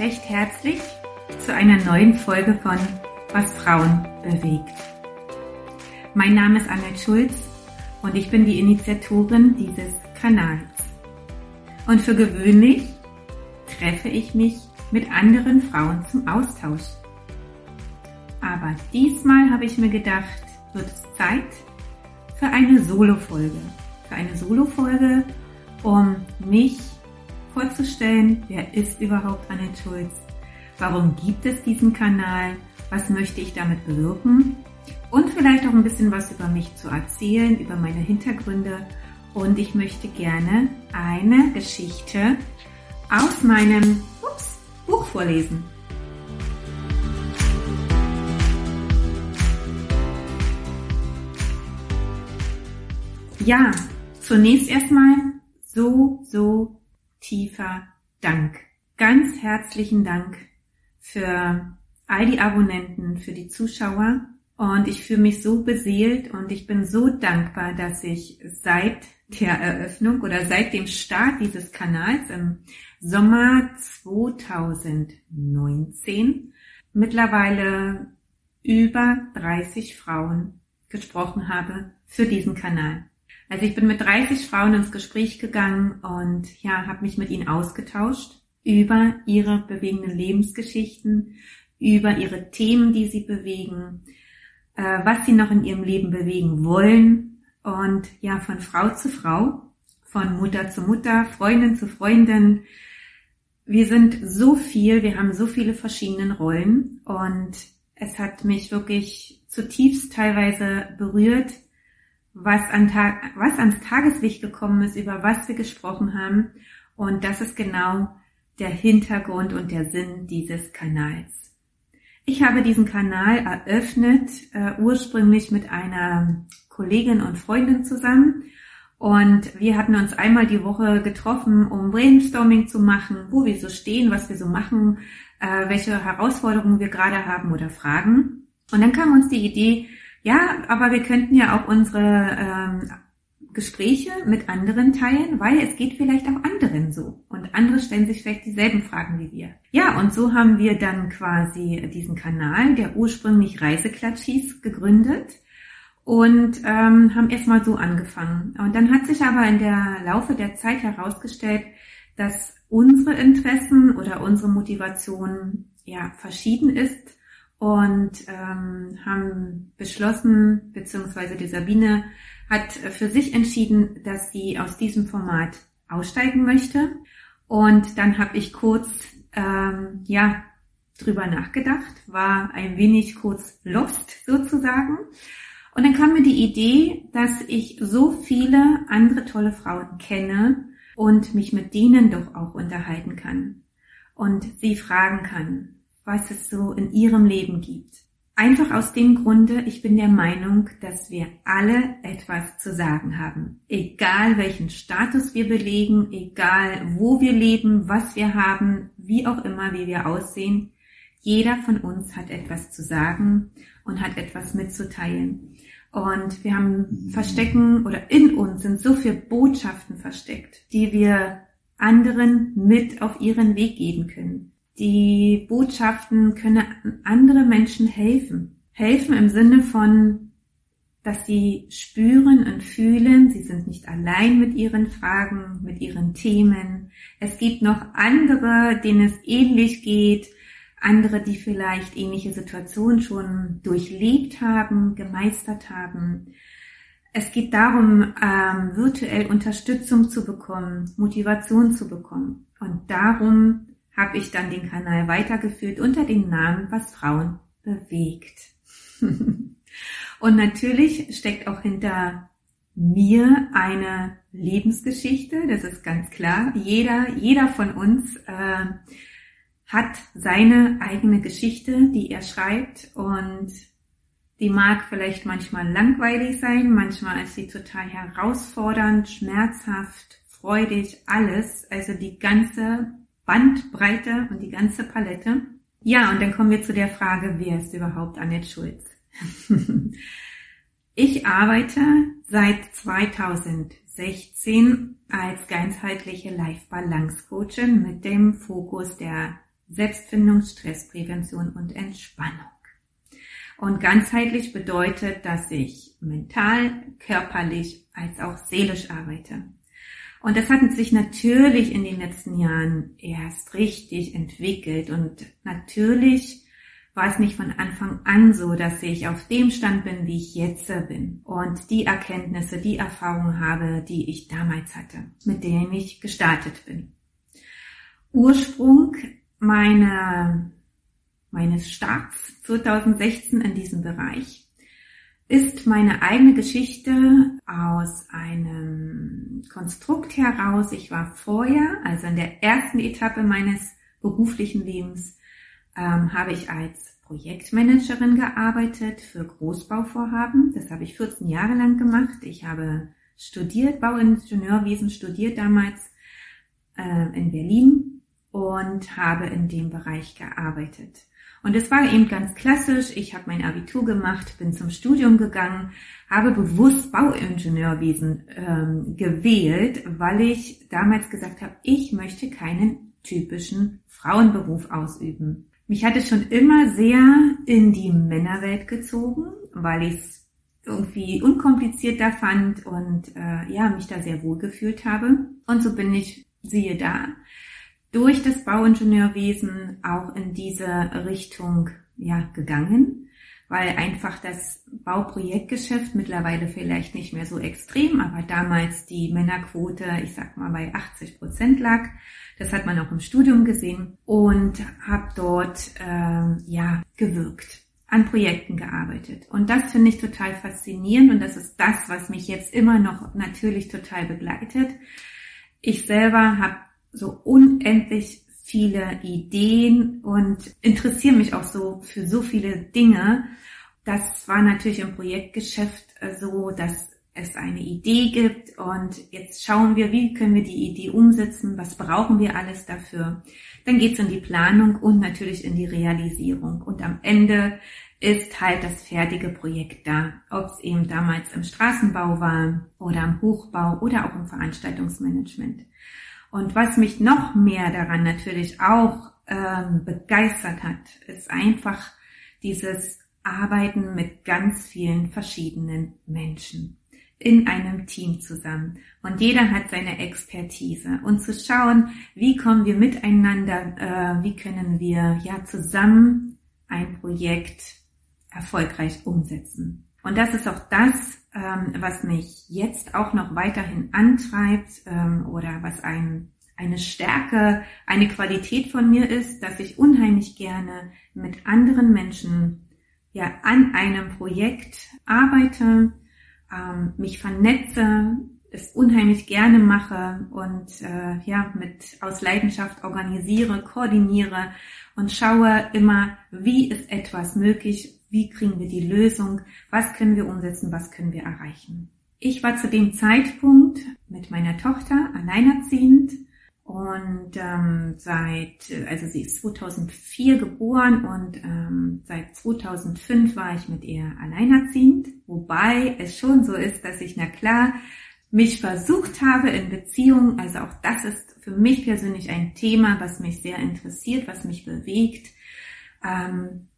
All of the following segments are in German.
recht herzlich zu einer neuen Folge von Was Frauen bewegt. Mein Name ist Annette Schulz und ich bin die Initiatorin dieses Kanals. Und für gewöhnlich treffe ich mich mit anderen Frauen zum Austausch. Aber diesmal habe ich mir gedacht, wird es Zeit für eine Solo-Folge. Für eine Solo-Folge, um mich vorzustellen, wer ist überhaupt Annette Schulz? Warum gibt es diesen Kanal? Was möchte ich damit bewirken? Und vielleicht auch ein bisschen was über mich zu erzählen, über meine Hintergründe. Und ich möchte gerne eine Geschichte aus meinem ups, Buch vorlesen. Ja, zunächst erstmal so, so tiefer Dank. Ganz herzlichen Dank für all die Abonnenten, für die Zuschauer. Und ich fühle mich so beseelt und ich bin so dankbar, dass ich seit der Eröffnung oder seit dem Start dieses Kanals im Sommer 2019 mittlerweile über 30 Frauen gesprochen habe für diesen Kanal. Also ich bin mit 30 Frauen ins Gespräch gegangen und ja, habe mich mit ihnen ausgetauscht über ihre bewegenden Lebensgeschichten, über ihre Themen, die sie bewegen, äh, was sie noch in ihrem Leben bewegen wollen und ja, von Frau zu Frau, von Mutter zu Mutter, Freundin zu Freundin. Wir sind so viel, wir haben so viele verschiedene Rollen und es hat mich wirklich zutiefst teilweise berührt, was, an Tag, was ans Tageslicht gekommen ist, über was wir gesprochen haben. Und das ist genau der Hintergrund und der Sinn dieses Kanals. Ich habe diesen Kanal eröffnet, äh, ursprünglich mit einer Kollegin und Freundin zusammen. Und wir hatten uns einmal die Woche getroffen, um Brainstorming zu machen, wo wir so stehen, was wir so machen, äh, welche Herausforderungen wir gerade haben oder Fragen. Und dann kam uns die Idee, ja, aber wir könnten ja auch unsere ähm, Gespräche mit anderen teilen, weil es geht vielleicht auch anderen so. Und andere stellen sich vielleicht dieselben Fragen wie wir. Ja, und so haben wir dann quasi diesen Kanal, der ursprünglich Reiseklatsch hieß, gegründet und ähm, haben erstmal so angefangen. Und dann hat sich aber in der Laufe der Zeit herausgestellt, dass unsere Interessen oder unsere Motivation ja verschieden ist und ähm, haben beschlossen, beziehungsweise die Sabine hat für sich entschieden, dass sie aus diesem Format aussteigen möchte. Und dann habe ich kurz ähm, ja drüber nachgedacht, war ein wenig kurz lost sozusagen. Und dann kam mir die Idee, dass ich so viele andere tolle Frauen kenne und mich mit denen doch auch unterhalten kann und sie fragen kann, was es so in ihrem Leben gibt. Einfach aus dem Grunde, ich bin der Meinung, dass wir alle etwas zu sagen haben. Egal welchen Status wir belegen, egal wo wir leben, was wir haben, wie auch immer, wie wir aussehen. Jeder von uns hat etwas zu sagen und hat etwas mitzuteilen. Und wir haben verstecken oder in uns sind so viele Botschaften versteckt, die wir anderen mit auf ihren Weg geben können. Die Botschaften können andere Menschen helfen. Helfen im Sinne von, dass sie spüren und fühlen, sie sind nicht allein mit ihren Fragen, mit ihren Themen. Es gibt noch andere, denen es ähnlich geht, andere, die vielleicht ähnliche Situationen schon durchlebt haben, gemeistert haben. Es geht darum, ähm, virtuell Unterstützung zu bekommen, Motivation zu bekommen. Und darum habe ich dann den Kanal weitergeführt unter dem Namen Was Frauen bewegt. Und natürlich steckt auch hinter mir eine Lebensgeschichte, das ist ganz klar. Jeder, jeder von uns äh, hat seine eigene Geschichte, die er schreibt und die mag vielleicht manchmal langweilig sein, manchmal ist sie total herausfordernd, schmerzhaft, freudig, alles. Also die ganze Bandbreite und die ganze Palette. Ja, und dann kommen wir zu der Frage, wer ist überhaupt Annette Schulz? ich arbeite seit 2016 als ganzheitliche Life Balance Coachin mit dem Fokus der Selbstfindung, Stressprävention und Entspannung. Und ganzheitlich bedeutet, dass ich mental, körperlich als auch seelisch arbeite. Und das hat sich natürlich in den letzten Jahren erst richtig entwickelt. Und natürlich war es nicht von Anfang an so, dass ich auf dem Stand bin, wie ich jetzt bin. Und die Erkenntnisse, die Erfahrungen habe, die ich damals hatte, mit denen ich gestartet bin. Ursprung meiner, meines Starts 2016 in diesem Bereich ist meine eigene Geschichte aus einem Konstrukt heraus. Ich war vorher, also in der ersten Etappe meines beruflichen Lebens, ähm, habe ich als Projektmanagerin gearbeitet für Großbauvorhaben. Das habe ich 14 Jahre lang gemacht. Ich habe studiert, Bauingenieurwesen studiert damals äh, in Berlin und habe in dem Bereich gearbeitet. Und es war eben ganz klassisch. Ich habe mein Abitur gemacht, bin zum Studium gegangen, habe bewusst Bauingenieurwesen ähm, gewählt, weil ich damals gesagt habe, ich möchte keinen typischen Frauenberuf ausüben. Mich hatte schon immer sehr in die Männerwelt gezogen, weil ich es irgendwie unkomplizierter fand und äh, ja, mich da sehr wohl gefühlt habe. Und so bin ich, siehe da, durch das Bauingenieurwesen auch in diese Richtung ja, gegangen, weil einfach das Bauprojektgeschäft mittlerweile vielleicht nicht mehr so extrem, aber damals die Männerquote, ich sag mal, bei 80 Prozent lag. Das hat man auch im Studium gesehen und habe dort ähm, ja gewirkt an Projekten gearbeitet. Und das finde ich total faszinierend und das ist das, was mich jetzt immer noch natürlich total begleitet. Ich selber habe so unendlich viele Ideen und interessiere mich auch so für so viele Dinge. Das war natürlich im Projektgeschäft äh, so, dass es eine Idee gibt und jetzt schauen wir, wie können wir die Idee umsetzen, was brauchen wir alles dafür. Dann geht's in die Planung und natürlich in die Realisierung. Und am Ende ist halt das fertige Projekt da, ob es eben damals im Straßenbau war oder im Hochbau oder auch im Veranstaltungsmanagement. Und was mich noch mehr daran natürlich auch ähm, begeistert hat, ist einfach dieses Arbeiten mit ganz vielen verschiedenen Menschen in einem Team zusammen. Und jeder hat seine Expertise. Und zu schauen, wie kommen wir miteinander, äh, wie können wir ja zusammen ein Projekt erfolgreich umsetzen. Und das ist auch das, ähm, was mich jetzt auch noch weiterhin antreibt ähm, oder was ein, eine Stärke, eine Qualität von mir ist, dass ich unheimlich gerne mit anderen Menschen ja an einem Projekt arbeite, ähm, mich vernetze, es unheimlich gerne mache und äh, ja mit aus Leidenschaft organisiere, koordiniere und schaue immer, wie ist etwas möglich, wie kriegen wir die Lösung? Was können wir umsetzen? Was können wir erreichen? Ich war zu dem Zeitpunkt mit meiner Tochter alleinerziehend und ähm, seit, also sie ist 2004 geboren und ähm, seit 2005 war ich mit ihr alleinerziehend, wobei es schon so ist, dass ich na klar mich versucht habe in Beziehungen, also auch das ist für mich persönlich ein Thema, was mich sehr interessiert, was mich bewegt, ähm,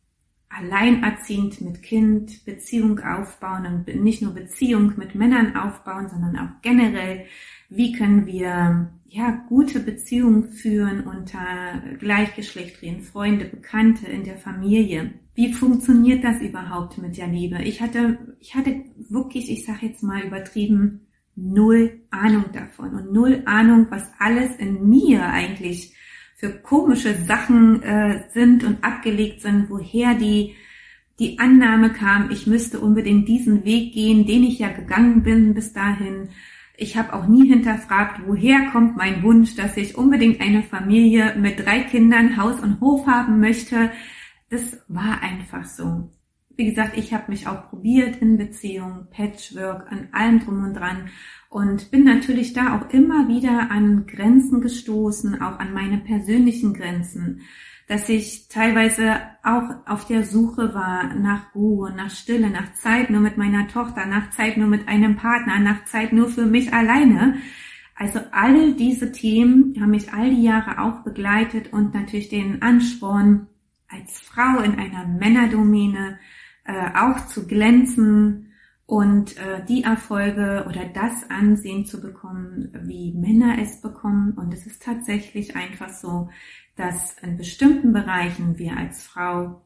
alleinerziehend mit Kind Beziehung aufbauen und nicht nur Beziehung mit Männern aufbauen, sondern auch generell, wie können wir ja gute Beziehungen führen unter Gleichgeschlechtlichen, Freunde, Bekannte in der Familie. Wie funktioniert das überhaupt mit der Liebe? Ich hatte, ich hatte wirklich, ich sage jetzt mal übertrieben, null Ahnung davon und null Ahnung, was alles in mir eigentlich für komische Sachen äh, sind und abgelegt sind, woher die die Annahme kam, ich müsste unbedingt diesen Weg gehen, den ich ja gegangen bin bis dahin. Ich habe auch nie hinterfragt, woher kommt mein Wunsch, dass ich unbedingt eine Familie mit drei Kindern, Haus und Hof haben möchte. Das war einfach so. Wie gesagt, ich habe mich auch probiert in Beziehungen, Patchwork, an allem drum und dran und bin natürlich da auch immer wieder an Grenzen gestoßen, auch an meine persönlichen Grenzen, dass ich teilweise auch auf der Suche war nach Ruhe, nach Stille, nach Zeit nur mit meiner Tochter, nach Zeit nur mit einem Partner, nach Zeit nur für mich alleine. Also all diese Themen haben mich all die Jahre auch begleitet und natürlich den Ansporn, als Frau in einer Männerdomäne äh, auch zu glänzen und äh, die Erfolge oder das Ansehen zu bekommen, wie Männer es bekommen. Und es ist tatsächlich einfach so, dass in bestimmten Bereichen wir als Frau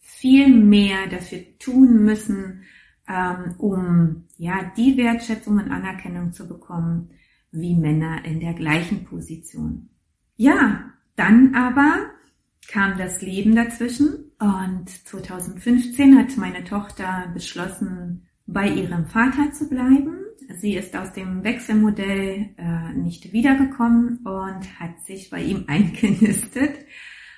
viel mehr dafür tun müssen, ähm, um ja die Wertschätzung und Anerkennung zu bekommen wie Männer in der gleichen Position. Ja, dann aber kam das Leben dazwischen und 2015 hat meine Tochter beschlossen, bei ihrem Vater zu bleiben. Sie ist aus dem Wechselmodell äh, nicht wiedergekommen und hat sich bei ihm eingenistet.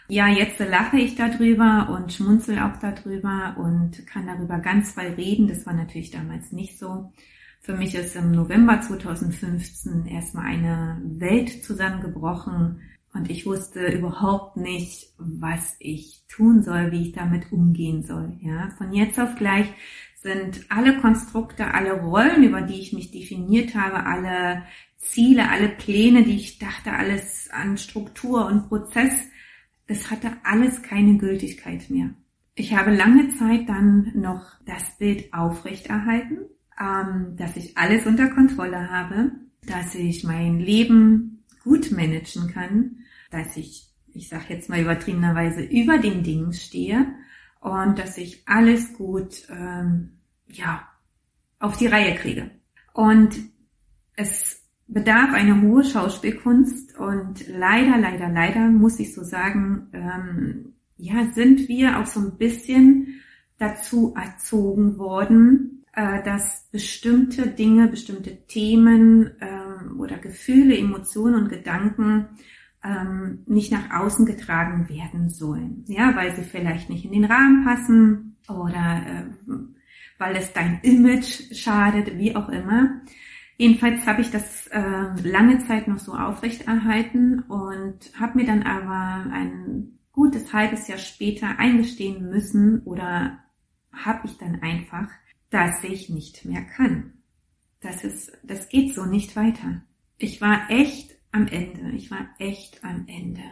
Ja, jetzt lache ich darüber und schmunzel auch darüber und kann darüber ganz frei reden. Das war natürlich damals nicht so. Für mich ist im November 2015 erstmal eine Welt zusammengebrochen und ich wusste überhaupt nicht, was ich tun soll, wie ich damit umgehen soll. Ja, von jetzt auf gleich sind alle Konstrukte, alle Rollen, über die ich mich definiert habe, alle Ziele, alle Pläne, die ich dachte, alles an Struktur und Prozess, das hatte alles keine Gültigkeit mehr. Ich habe lange Zeit dann noch das Bild aufrechterhalten, ähm, dass ich alles unter Kontrolle habe, dass ich mein Leben gut managen kann, dass ich, ich sage jetzt mal übertriebenerweise, über den Dingen stehe und dass ich alles gut, ähm, ja, auf die Reihe kriege. Und es bedarf eine hohe Schauspielkunst und leider, leider, leider muss ich so sagen, ähm, ja, sind wir auch so ein bisschen dazu erzogen worden, äh, dass bestimmte Dinge, bestimmte Themen ähm, oder Gefühle, Emotionen und Gedanken ähm, nicht nach außen getragen werden sollen. Ja, weil sie vielleicht nicht in den Rahmen passen oder äh, weil es dein Image schadet, wie auch immer. Jedenfalls habe ich das äh, lange Zeit noch so aufrechterhalten und habe mir dann aber ein gutes halbes Jahr später eingestehen müssen oder habe ich dann einfach, dass ich nicht mehr kann. Das ist, das geht so nicht weiter. Ich war echt am Ende. Ich war echt am Ende.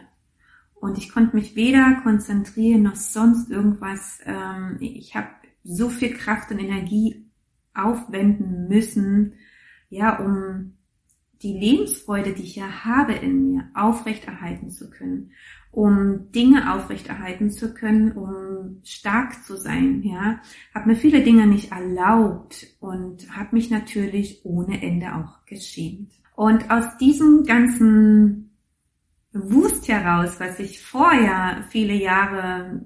Und ich konnte mich weder konzentrieren noch sonst irgendwas. Ähm, ich habe so viel Kraft und Energie aufwenden müssen, ja, um die Lebensfreude, die ich ja habe in mir, aufrechterhalten zu können, um Dinge aufrechterhalten zu können, um stark zu sein, ja, habe mir viele Dinge nicht erlaubt und habe mich natürlich ohne Ende auch geschämt. Und aus diesem ganzen Wust heraus, was ich vorher viele Jahre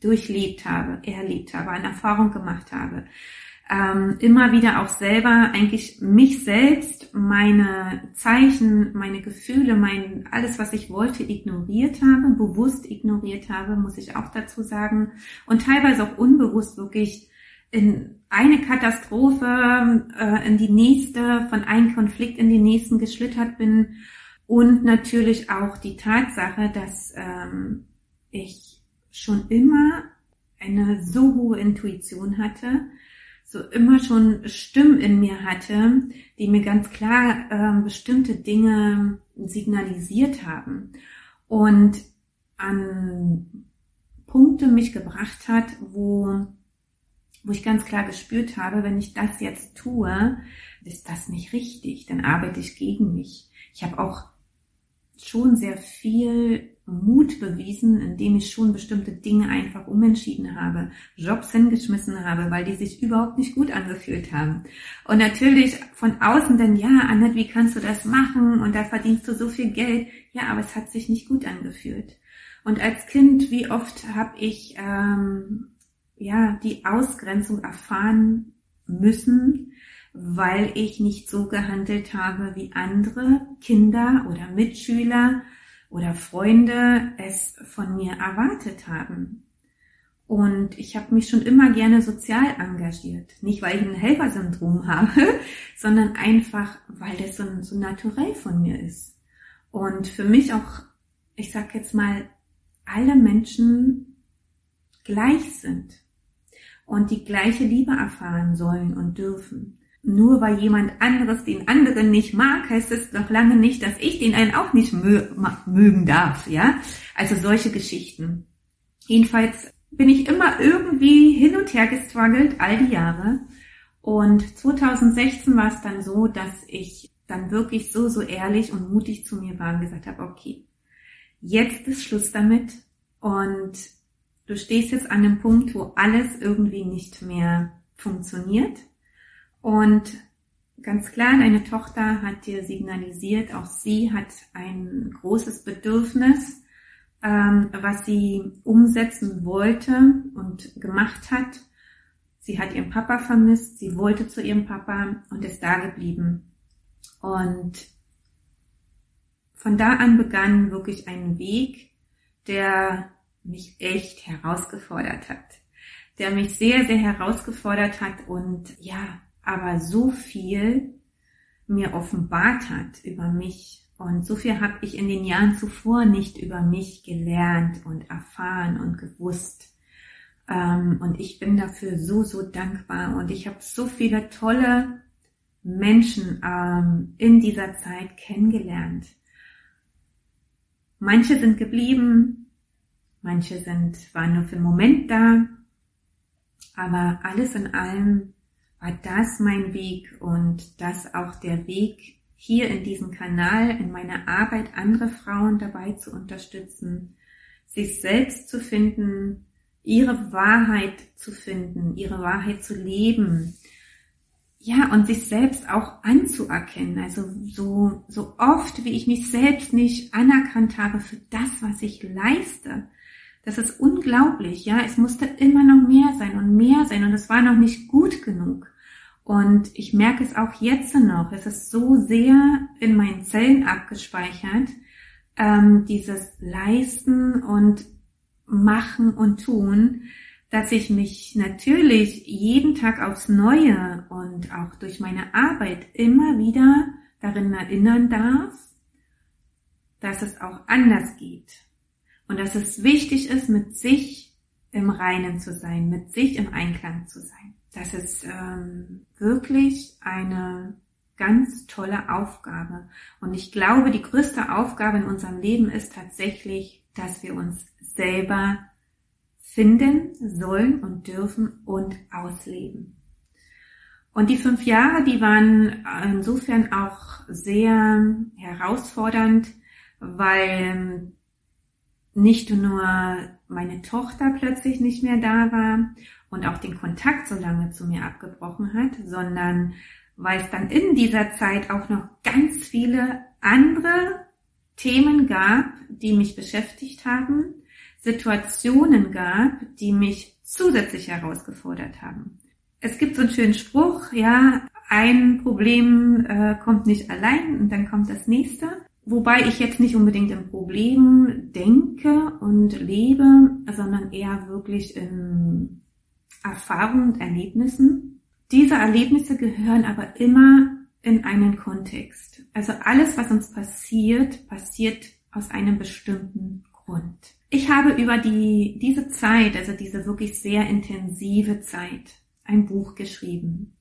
durchlebt habe, erlebt habe, eine Erfahrung gemacht habe, ähm, immer wieder auch selber eigentlich mich selbst, meine Zeichen, meine Gefühle, mein alles, was ich wollte, ignoriert habe, bewusst ignoriert habe, muss ich auch dazu sagen, und teilweise auch unbewusst wirklich in eine Katastrophe äh, in die nächste, von einem Konflikt in den nächsten geschlittert bin. Und natürlich auch die Tatsache, dass ähm, ich schon immer eine so hohe Intuition hatte, so immer schon Stimmen in mir hatte, die mir ganz klar äh, bestimmte Dinge signalisiert haben. Und an Punkte mich gebracht hat, wo wo ich ganz klar gespürt habe, wenn ich das jetzt tue, ist das nicht richtig, dann arbeite ich gegen mich. Ich habe auch schon sehr viel Mut bewiesen, indem ich schon bestimmte Dinge einfach umentschieden habe, Jobs hingeschmissen habe, weil die sich überhaupt nicht gut angefühlt haben. Und natürlich von außen dann, ja, Annette, wie kannst du das machen? Und da verdienst du so viel Geld. Ja, aber es hat sich nicht gut angefühlt. Und als Kind, wie oft habe ich ähm, ja, die Ausgrenzung erfahren müssen, weil ich nicht so gehandelt habe, wie andere Kinder oder Mitschüler oder Freunde es von mir erwartet haben. Und ich habe mich schon immer gerne sozial engagiert. Nicht, weil ich ein Helfersyndrom habe, sondern einfach, weil das so, so naturell von mir ist. Und für mich auch, ich sag jetzt mal, alle Menschen gleich sind und die gleiche Liebe erfahren sollen und dürfen. nur weil jemand anderes den anderen nicht mag, heißt es noch lange nicht, dass ich den einen auch nicht mö mögen darf, ja? Also solche Geschichten. Jedenfalls bin ich immer irgendwie hin und her gestruggelt, all die Jahre. Und 2016 war es dann so, dass ich dann wirklich so, so ehrlich und mutig zu mir war und gesagt habe, okay, jetzt ist Schluss damit und du stehst jetzt an einem Punkt, wo alles irgendwie nicht mehr funktioniert. Und ganz klar, deine Tochter hat dir signalisiert, auch sie hat ein großes Bedürfnis, ähm, was sie umsetzen wollte und gemacht hat. Sie hat ihren Papa vermisst, sie wollte zu ihrem Papa und ist da geblieben. Und von da an begann wirklich ein Weg, der mich echt herausgefordert hat. Der mich sehr, sehr herausgefordert hat und ja, aber so viel mir offenbart hat über mich. Und so viel habe ich in den Jahren zuvor nicht über mich gelernt und erfahren und gewusst. Ähm, und ich bin dafür so, so dankbar. Und ich habe so viele tolle Menschen ähm, in dieser Zeit kennengelernt. Manche sind geblieben, manche sind, waren nur für einen Moment da, aber alles in allem war das mein Weg und das auch der Weg hier in diesem Kanal, in meiner Arbeit, andere Frauen dabei zu unterstützen, sich selbst zu finden, ihre Wahrheit zu finden, ihre Wahrheit zu leben. Ja, und sich selbst auch anzuerkennen. Also so, so oft, wie ich mich selbst nicht anerkannt habe für das, was ich leiste. Das ist unglaublich, ja. Es musste immer noch mehr sein und mehr sein und es war noch nicht gut genug. Und ich merke es auch jetzt noch. Es ist so sehr in meinen Zellen abgespeichert, ähm, dieses Leisten und machen und tun, dass ich mich natürlich jeden Tag aufs Neue und auch durch meine Arbeit immer wieder darin erinnern darf, dass es auch anders geht und dass es wichtig ist, mit sich im Reinen zu sein, mit sich im Einklang zu sein. Das ist ähm, wirklich eine ganz tolle Aufgabe. Und ich glaube, die größte Aufgabe in unserem Leben ist tatsächlich, dass wir uns selber finden sollen und dürfen und ausleben. Und die fünf Jahre, die waren insofern auch sehr herausfordernd, weil nicht nur meine Tochter plötzlich nicht mehr da war und auch den Kontakt so lange zu mir abgebrochen hat, sondern weil es dann in dieser Zeit auch noch ganz viele andere Themen gab, die mich beschäftigt haben, Situationen gab, die mich zusätzlich herausgefordert haben. Es gibt so einen schönen Spruch, ja, ein Problem äh, kommt nicht allein und dann kommt das nächste. Wobei ich jetzt nicht unbedingt im Problem denke und lebe, sondern eher wirklich in Erfahrungen und Erlebnissen. Diese Erlebnisse gehören aber immer in einen Kontext. Also alles, was uns passiert, passiert aus einem bestimmten Grund. Ich habe über die, diese Zeit, also diese wirklich sehr intensive Zeit, ein Buch geschrieben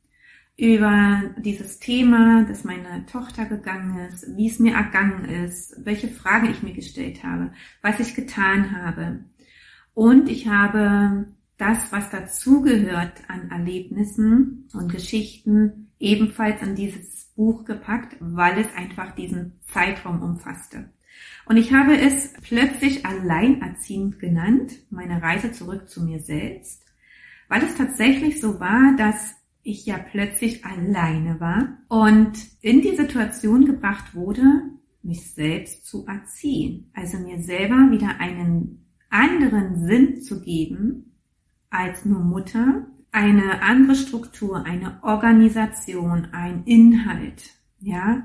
über dieses Thema, dass meine Tochter gegangen ist, wie es mir ergangen ist, welche Fragen ich mir gestellt habe, was ich getan habe. Und ich habe das, was dazugehört an Erlebnissen und Geschichten, ebenfalls in dieses Buch gepackt, weil es einfach diesen Zeitraum umfasste. Und ich habe es plötzlich alleinerziehend genannt, meine Reise zurück zu mir selbst, weil es tatsächlich so war, dass ich ja plötzlich alleine war und in die Situation gebracht wurde, mich selbst zu erziehen. Also mir selber wieder einen anderen Sinn zu geben als nur Mutter, eine andere Struktur, eine Organisation, ein Inhalt, ja,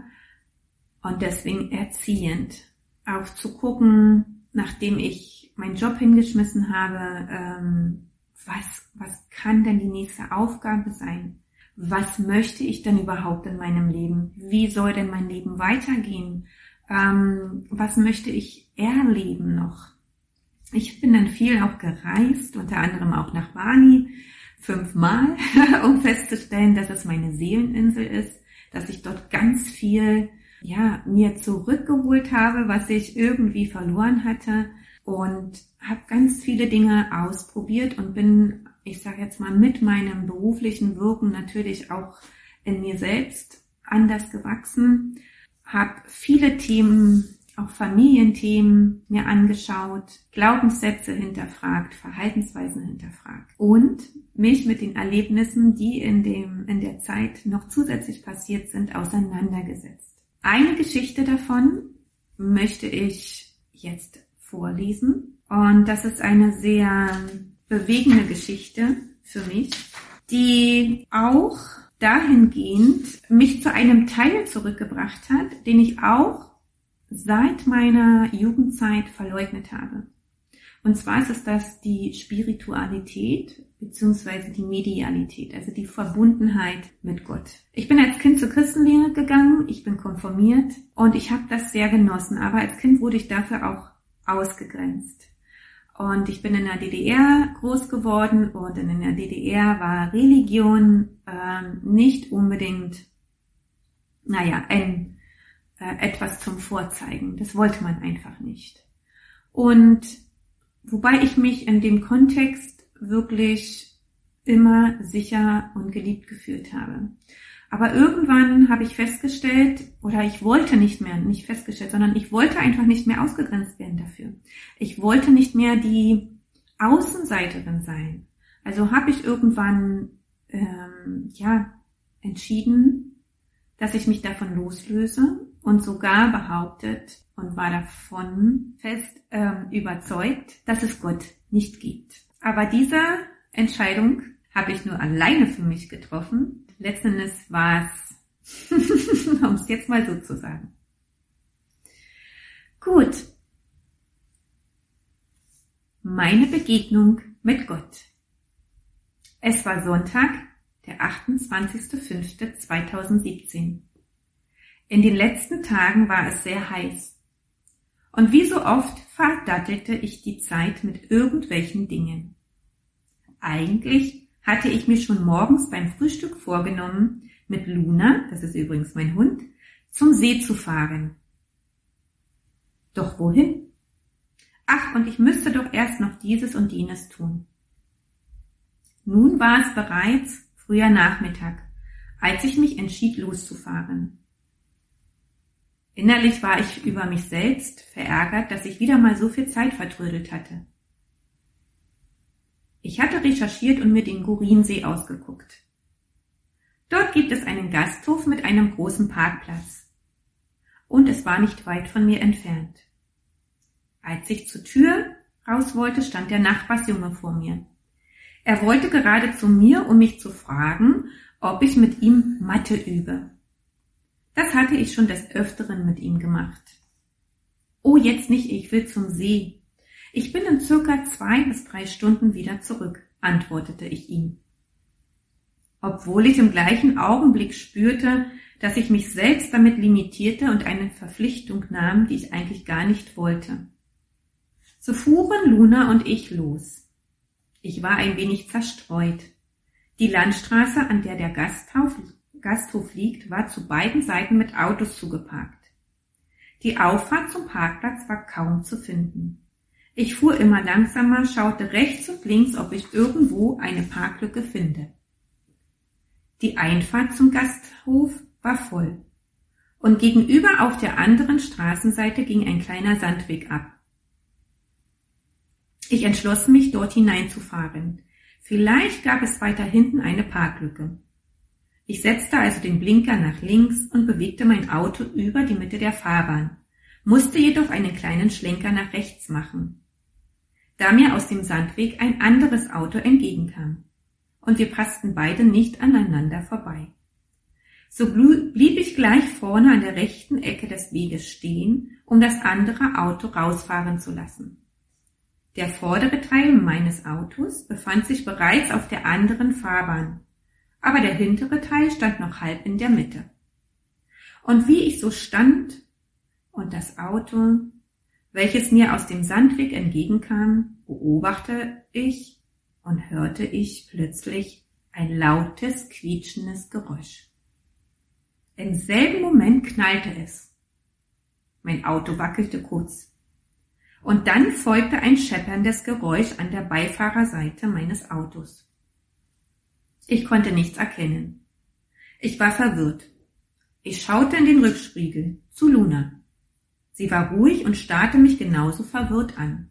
und deswegen erziehend auch zu gucken, nachdem ich meinen Job hingeschmissen habe, ähm, was, was kann denn die nächste Aufgabe sein? Was möchte ich denn überhaupt in meinem Leben? Wie soll denn mein Leben weitergehen? Ähm, was möchte ich erleben noch? Ich bin dann viel auch gereist, unter anderem auch nach Bali, fünfmal, um festzustellen, dass es meine Seeleninsel ist, dass ich dort ganz viel, ja, mir zurückgeholt habe, was ich irgendwie verloren hatte und habe ganz viele Dinge ausprobiert und bin, ich sage jetzt mal, mit meinem beruflichen Wirken natürlich auch in mir selbst anders gewachsen, habe viele Themen auch Familienthemen mir angeschaut, Glaubenssätze hinterfragt, Verhaltensweisen hinterfragt und mich mit den Erlebnissen, die in dem, in der Zeit noch zusätzlich passiert sind, auseinandergesetzt. Eine Geschichte davon möchte ich jetzt vorlesen und das ist eine sehr bewegende Geschichte für mich, die auch dahingehend mich zu einem Teil zurückgebracht hat, den ich auch seit meiner Jugendzeit verleugnet habe. Und zwar ist es das die Spiritualität beziehungsweise die Medialität, also die Verbundenheit mit Gott. Ich bin als Kind zur Christenlehre gegangen, ich bin konformiert und ich habe das sehr genossen, aber als Kind wurde ich dafür auch ausgegrenzt. Und ich bin in der DDR groß geworden und in der DDR war Religion ähm, nicht unbedingt, naja, ein äh, etwas zum Vorzeigen. Das wollte man einfach nicht. Und wobei ich mich in dem Kontext wirklich immer sicher und geliebt gefühlt habe. Aber irgendwann habe ich festgestellt, oder ich wollte nicht mehr, nicht festgestellt, sondern ich wollte einfach nicht mehr ausgegrenzt werden dafür. Ich wollte nicht mehr die Außenseiterin sein. Also habe ich irgendwann ähm, ja entschieden, dass ich mich davon loslöse und sogar behauptet und war davon fest ähm, überzeugt, dass es Gott nicht gibt. Aber diese Entscheidung habe ich nur alleine für mich getroffen. Letzten Endes war es, um es jetzt mal so zu sagen. Gut. Meine Begegnung mit Gott. Es war Sonntag, der 28.05.2017. In den letzten Tagen war es sehr heiß. Und wie so oft verdattelte ich die Zeit mit irgendwelchen Dingen. Eigentlich hatte ich mir schon morgens beim Frühstück vorgenommen, mit Luna, das ist übrigens mein Hund, zum See zu fahren. Doch wohin? Ach, und ich müsste doch erst noch dieses und jenes tun. Nun war es bereits früher Nachmittag, als ich mich entschied loszufahren. Innerlich war ich über mich selbst verärgert, dass ich wieder mal so viel Zeit vertrödelt hatte. Ich hatte recherchiert und mir den Gurinsee ausgeguckt. Dort gibt es einen Gasthof mit einem großen Parkplatz. Und es war nicht weit von mir entfernt. Als ich zur Tür raus wollte, stand der Nachbarsjunge vor mir. Er wollte gerade zu mir, um mich zu fragen, ob ich mit ihm Mathe übe. Das hatte ich schon des Öfteren mit ihm gemacht. Oh, jetzt nicht, ich will zum See. Ich bin in circa zwei bis drei Stunden wieder zurück, antwortete ich ihm. Obwohl ich im gleichen Augenblick spürte, dass ich mich selbst damit limitierte und eine Verpflichtung nahm, die ich eigentlich gar nicht wollte. So fuhren Luna und ich los. Ich war ein wenig zerstreut. Die Landstraße, an der der Gasthof Gasthof liegt, war zu beiden Seiten mit Autos zugeparkt. Die Auffahrt zum Parkplatz war kaum zu finden. Ich fuhr immer langsamer, schaute rechts und links, ob ich irgendwo eine Parklücke finde. Die Einfahrt zum Gasthof war voll. Und gegenüber auf der anderen Straßenseite ging ein kleiner Sandweg ab. Ich entschloss mich, dort hineinzufahren. Vielleicht gab es weiter hinten eine Parklücke. Ich setzte also den Blinker nach links und bewegte mein Auto über die Mitte der Fahrbahn, musste jedoch einen kleinen Schlenker nach rechts machen. Da mir aus dem Sandweg ein anderes Auto entgegenkam, und wir passten beide nicht aneinander vorbei. So blieb ich gleich vorne an der rechten Ecke des Weges stehen, um das andere Auto rausfahren zu lassen. Der vordere Teil meines Autos befand sich bereits auf der anderen Fahrbahn aber der hintere Teil stand noch halb in der Mitte. Und wie ich so stand und das Auto, welches mir aus dem Sandweg entgegenkam, beobachte ich und hörte ich plötzlich ein lautes, quietschendes Geräusch. Im selben Moment knallte es. Mein Auto wackelte kurz. Und dann folgte ein schepperndes Geräusch an der Beifahrerseite meines Autos. Ich konnte nichts erkennen. Ich war verwirrt. Ich schaute in den Rückspiegel zu Luna. Sie war ruhig und starrte mich genauso verwirrt an.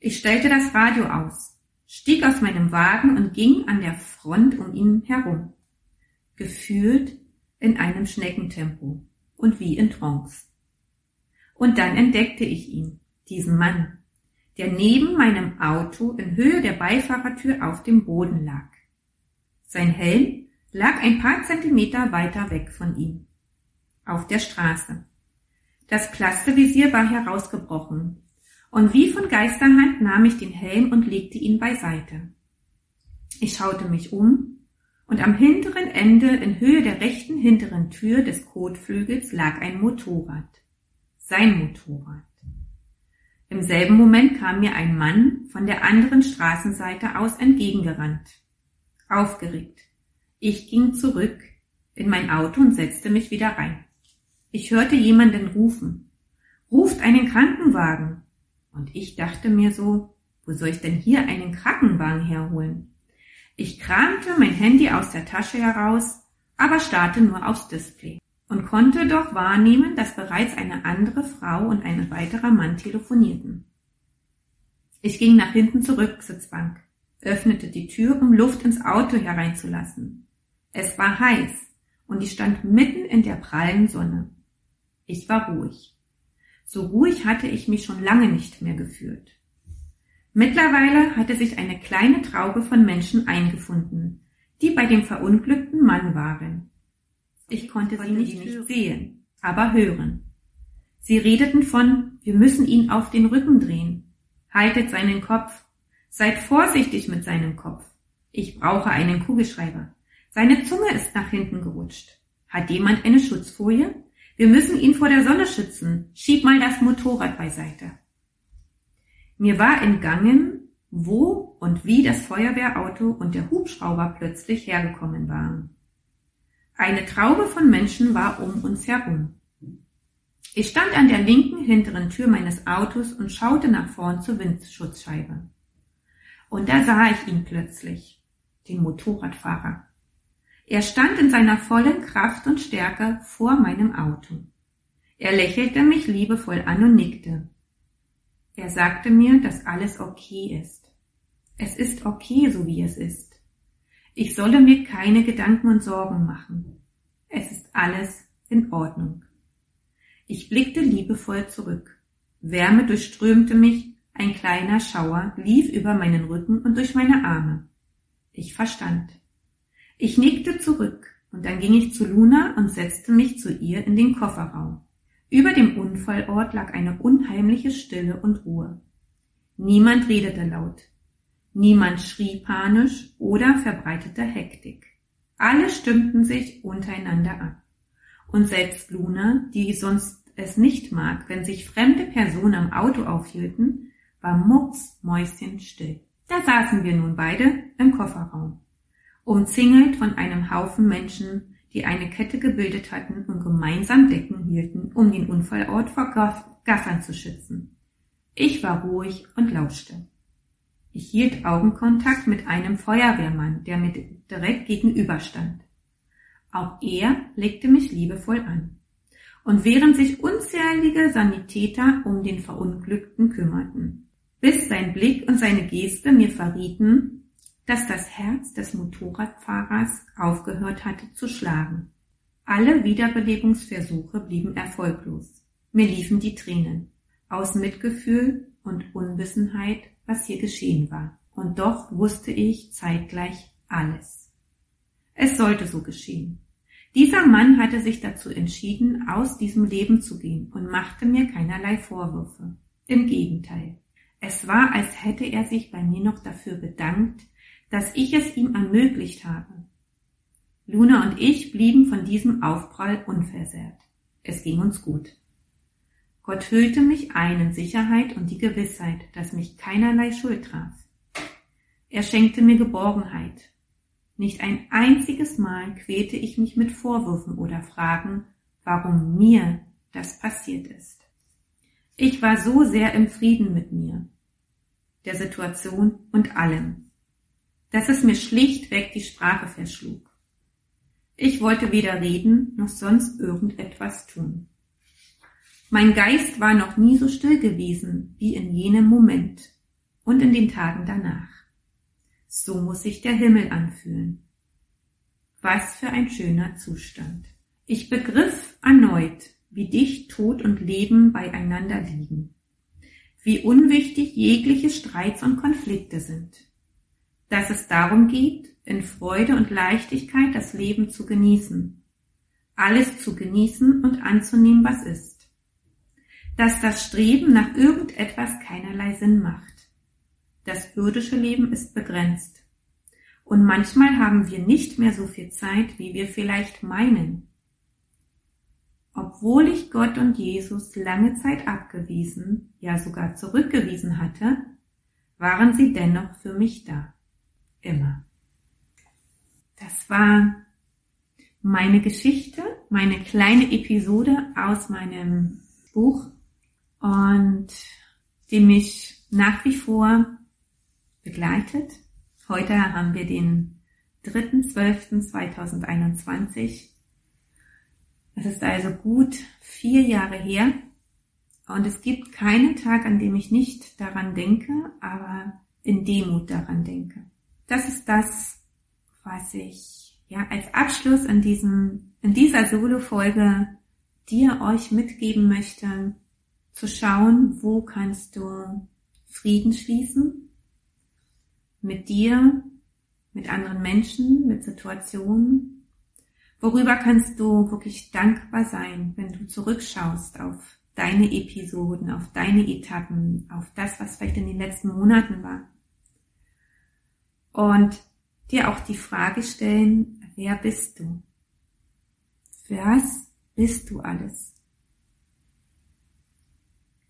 Ich stellte das Radio aus, stieg aus meinem Wagen und ging an der Front um ihn herum. Gefühlt in einem Schneckentempo und wie in Trance. Und dann entdeckte ich ihn, diesen Mann, der neben meinem Auto in Höhe der Beifahrertür auf dem Boden lag. Sein Helm lag ein paar Zentimeter weiter weg von ihm, auf der Straße. Das Plastervisier war herausgebrochen, und wie von Geisterhand nahm ich den Helm und legte ihn beiseite. Ich schaute mich um und am hinteren Ende in Höhe der rechten hinteren Tür des Kotflügels lag ein Motorrad. Sein Motorrad. Im selben Moment kam mir ein Mann von der anderen Straßenseite aus entgegengerannt. Aufgeregt. Ich ging zurück in mein Auto und setzte mich wieder rein. Ich hörte jemanden rufen. Ruft einen Krankenwagen. Und ich dachte mir so, wo soll ich denn hier einen Krankenwagen herholen? Ich kramte mein Handy aus der Tasche heraus, aber starrte nur aufs Display und konnte doch wahrnehmen, dass bereits eine andere Frau und ein weiterer Mann telefonierten. Ich ging nach hinten zur Rücksitzbank, öffnete die Tür, um Luft ins Auto hereinzulassen. Es war heiß und ich stand mitten in der prallen Sonne. Ich war ruhig. So ruhig hatte ich mich schon lange nicht mehr gefühlt. Mittlerweile hatte sich eine kleine Traube von Menschen eingefunden, die bei dem verunglückten Mann waren. Ich konnte sie nicht, nicht sehen, aber hören. Sie redeten von, wir müssen ihn auf den Rücken drehen. Haltet seinen Kopf. Seid vorsichtig mit seinem Kopf. Ich brauche einen Kugelschreiber. Seine Zunge ist nach hinten gerutscht. Hat jemand eine Schutzfolie? Wir müssen ihn vor der Sonne schützen. Schieb mal das Motorrad beiseite. Mir war entgangen, wo und wie das Feuerwehrauto und der Hubschrauber plötzlich hergekommen waren. Eine Traube von Menschen war um uns herum. Ich stand an der linken hinteren Tür meines Autos und schaute nach vorn zur Windschutzscheibe. Und da sah ich ihn plötzlich, den Motorradfahrer. Er stand in seiner vollen Kraft und Stärke vor meinem Auto. Er lächelte mich liebevoll an und nickte. Er sagte mir, dass alles okay ist. Es ist okay, so wie es ist. Ich solle mir keine Gedanken und Sorgen machen. Es ist alles in Ordnung. Ich blickte liebevoll zurück. Wärme durchströmte mich, ein kleiner Schauer lief über meinen Rücken und durch meine Arme. Ich verstand. Ich nickte zurück und dann ging ich zu Luna und setzte mich zu ihr in den Kofferraum. Über dem Unfallort lag eine unheimliche Stille und Ruhe. Niemand redete laut. Niemand schrie panisch oder verbreitete Hektik. Alle stimmten sich untereinander ab. Und selbst Luna, die sonst es nicht mag, wenn sich fremde Personen am Auto aufhielten, war mucksmäuschenstill. Da saßen wir nun beide im Kofferraum, umzingelt von einem Haufen Menschen, die eine Kette gebildet hatten und gemeinsam Decken hielten, um den Unfallort vor Gaffern zu schützen. Ich war ruhig und lauschte. Ich hielt Augenkontakt mit einem Feuerwehrmann, der mir direkt gegenüberstand. Auch er legte mich liebevoll an. Und während sich unzählige Sanitäter um den Verunglückten kümmerten, bis sein Blick und seine Geste mir verrieten, dass das Herz des Motorradfahrers aufgehört hatte zu schlagen. Alle Wiederbelebungsversuche blieben erfolglos. Mir liefen die Tränen. Aus Mitgefühl und Unwissenheit, was hier geschehen war. Und doch wusste ich zeitgleich alles. Es sollte so geschehen. Dieser Mann hatte sich dazu entschieden, aus diesem Leben zu gehen und machte mir keinerlei Vorwürfe. Im Gegenteil. Es war, als hätte er sich bei mir noch dafür bedankt, dass ich es ihm ermöglicht habe. Luna und ich blieben von diesem Aufprall unversehrt. Es ging uns gut. Gott hüllte mich ein in Sicherheit und die Gewissheit, dass mich keinerlei Schuld traf. Er schenkte mir Geborgenheit. Nicht ein einziges Mal quälte ich mich mit Vorwürfen oder Fragen, warum mir das passiert ist. Ich war so sehr im Frieden mit mir, der Situation und allem, dass es mir schlichtweg die Sprache verschlug. Ich wollte weder reden noch sonst irgendetwas tun. Mein Geist war noch nie so still gewesen wie in jenem Moment und in den Tagen danach. So muss sich der Himmel anfühlen. Was für ein schöner Zustand. Ich begriff erneut, wie dicht Tod und Leben beieinander liegen, wie unwichtig jegliche Streits und Konflikte sind, dass es darum geht, in Freude und Leichtigkeit das Leben zu genießen, alles zu genießen und anzunehmen, was ist, dass das Streben nach irgendetwas keinerlei Sinn macht. Das irdische Leben ist begrenzt. Und manchmal haben wir nicht mehr so viel Zeit, wie wir vielleicht meinen. Obwohl ich Gott und Jesus lange Zeit abgewiesen, ja sogar zurückgewiesen hatte, waren sie dennoch für mich da. Immer. Das war meine Geschichte, meine kleine Episode aus meinem Buch und die mich nach wie vor begleitet. Heute haben wir den 3.12.2021 es ist also gut vier Jahre her und es gibt keinen Tag, an dem ich nicht daran denke, aber in Demut daran denke. Das ist das, was ich ja als Abschluss in diesem, in dieser Solo-Folge dir euch mitgeben möchte, zu schauen, wo kannst du Frieden schließen mit dir, mit anderen Menschen, mit Situationen, Worüber kannst du wirklich dankbar sein, wenn du zurückschaust auf deine Episoden, auf deine Etappen, auf das, was vielleicht in den letzten Monaten war? Und dir auch die Frage stellen, wer bist du? Was bist du alles?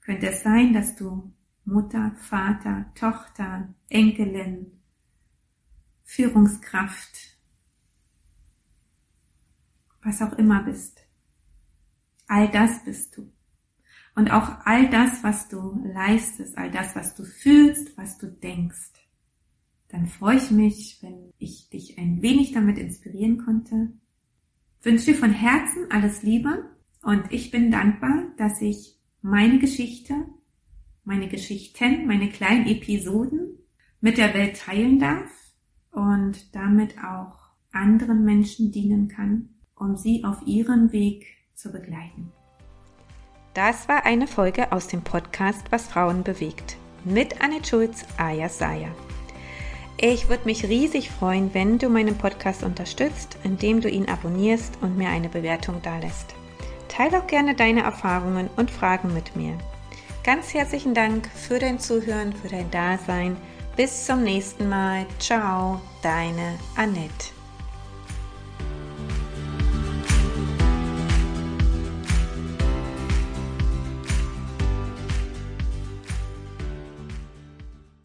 Könnte es sein, dass du Mutter, Vater, Tochter, Enkelin, Führungskraft, was auch immer bist. All das bist du. Und auch all das, was du leistest, all das, was du fühlst, was du denkst. Dann freue ich mich, wenn ich dich ein wenig damit inspirieren konnte. Wünsche dir von Herzen alles Liebe und ich bin dankbar, dass ich meine Geschichte, meine Geschichten, meine kleinen Episoden mit der Welt teilen darf und damit auch anderen Menschen dienen kann um sie auf ihrem Weg zu begleiten. Das war eine Folge aus dem Podcast Was Frauen bewegt mit Anne Schulz, Aya Saya. Ich würde mich riesig freuen, wenn du meinen Podcast unterstützt, indem du ihn abonnierst und mir eine Bewertung dalässt. Teile auch gerne deine Erfahrungen und Fragen mit mir. Ganz herzlichen Dank für dein Zuhören, für dein Dasein. Bis zum nächsten Mal. Ciao, deine Annette.